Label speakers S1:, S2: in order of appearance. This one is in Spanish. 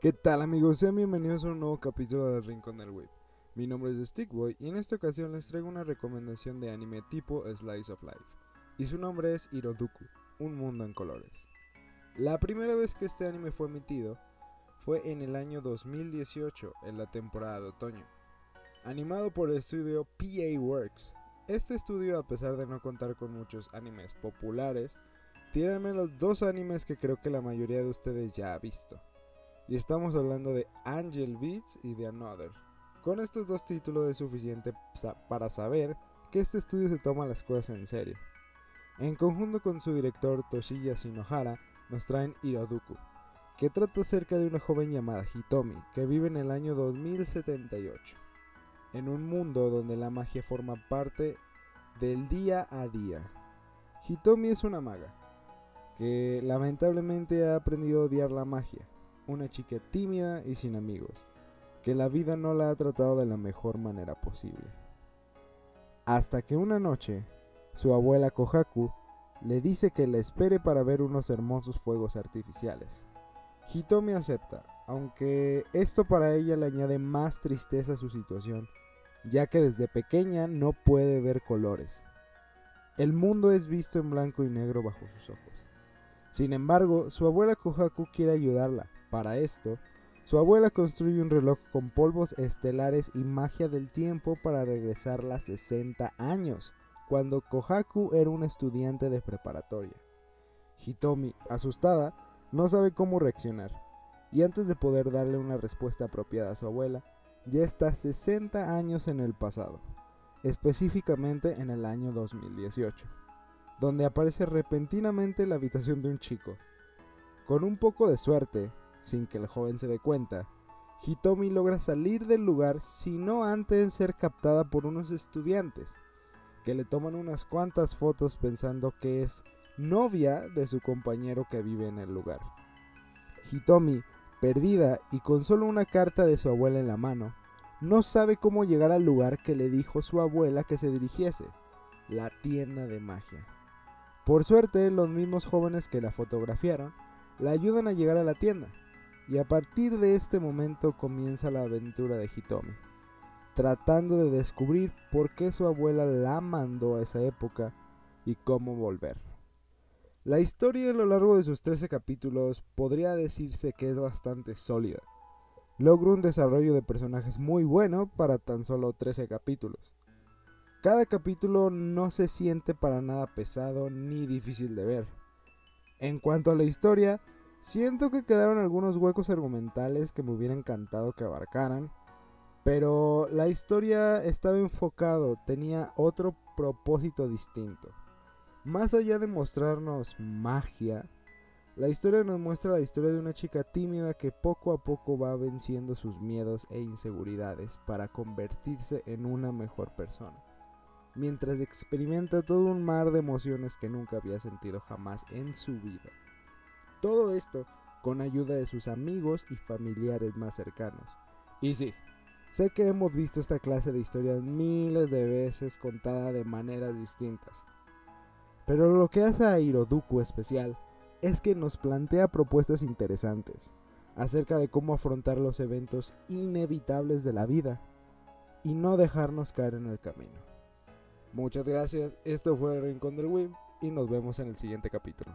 S1: ¿Qué tal amigos? Sean bienvenidos a un nuevo capítulo del Rincón del Web. Mi nombre es Stickboy y en esta ocasión les traigo una recomendación de anime tipo Slice of Life. Y su nombre es Hiroduku, un mundo en colores. La primera vez que este anime fue emitido fue en el año 2018, en la temporada de otoño. Animado por el estudio PA Works. Este estudio, a pesar de no contar con muchos animes populares, tiene al menos dos animes que creo que la mayoría de ustedes ya ha visto. Y estamos hablando de Angel Beats y de Another. Con estos dos títulos es suficiente para saber que este estudio se toma las cosas en serio. En conjunto con su director Toshiya Shinohara, nos traen Hiroduku, que trata acerca de una joven llamada Hitomi, que vive en el año 2078, en un mundo donde la magia forma parte del día a día. Hitomi es una maga, que lamentablemente ha aprendido a odiar la magia, una chica tímida y sin amigos, que la vida no la ha tratado de la mejor manera posible. Hasta que una noche, su abuela Kohaku le dice que la espere para ver unos hermosos fuegos artificiales. Hitomi acepta, aunque esto para ella le añade más tristeza a su situación, ya que desde pequeña no puede ver colores. El mundo es visto en blanco y negro bajo sus ojos. Sin embargo, su abuela Kohaku quiere ayudarla, para esto, su abuela construye un reloj con polvos estelares y magia del tiempo para regresar a 60 años, cuando Kohaku era un estudiante de preparatoria. Hitomi, asustada, no sabe cómo reaccionar, y antes de poder darle una respuesta apropiada a su abuela, ya está 60 años en el pasado, específicamente en el año 2018, donde aparece repentinamente la habitación de un chico. Con un poco de suerte, sin que el joven se dé cuenta, Hitomi logra salir del lugar no antes de ser captada por unos estudiantes, que le toman unas cuantas fotos pensando que es novia de su compañero que vive en el lugar. Hitomi, perdida y con solo una carta de su abuela en la mano, no sabe cómo llegar al lugar que le dijo su abuela que se dirigiese, la tienda de magia. Por suerte, los mismos jóvenes que la fotografiaron la ayudan a llegar a la tienda, y a partir de este momento comienza la aventura de Hitomi, tratando de descubrir por qué su abuela la mandó a esa época y cómo volver. La historia a lo largo de sus 13 capítulos podría decirse que es bastante sólida. Logra un desarrollo de personajes muy bueno para tan solo 13 capítulos. Cada capítulo no se siente para nada pesado ni difícil de ver. En cuanto a la historia, Siento que quedaron algunos huecos argumentales que me hubiera encantado que abarcaran, pero la historia estaba enfocado, tenía otro propósito distinto. Más allá de mostrarnos magia, la historia nos muestra la historia de una chica tímida que poco a poco va venciendo sus miedos e inseguridades para convertirse en una mejor persona, mientras experimenta todo un mar de emociones que nunca había sentido jamás en su vida. Todo esto con ayuda de sus amigos y familiares más cercanos. Y sí, sé que hemos visto esta clase de historias miles de veces contada de maneras distintas. Pero lo que hace a Hiroduku especial es que nos plantea propuestas interesantes acerca de cómo afrontar los eventos inevitables de la vida y no dejarnos caer en el camino. Muchas gracias, esto fue el Rincón del Web y nos vemos en el siguiente capítulo.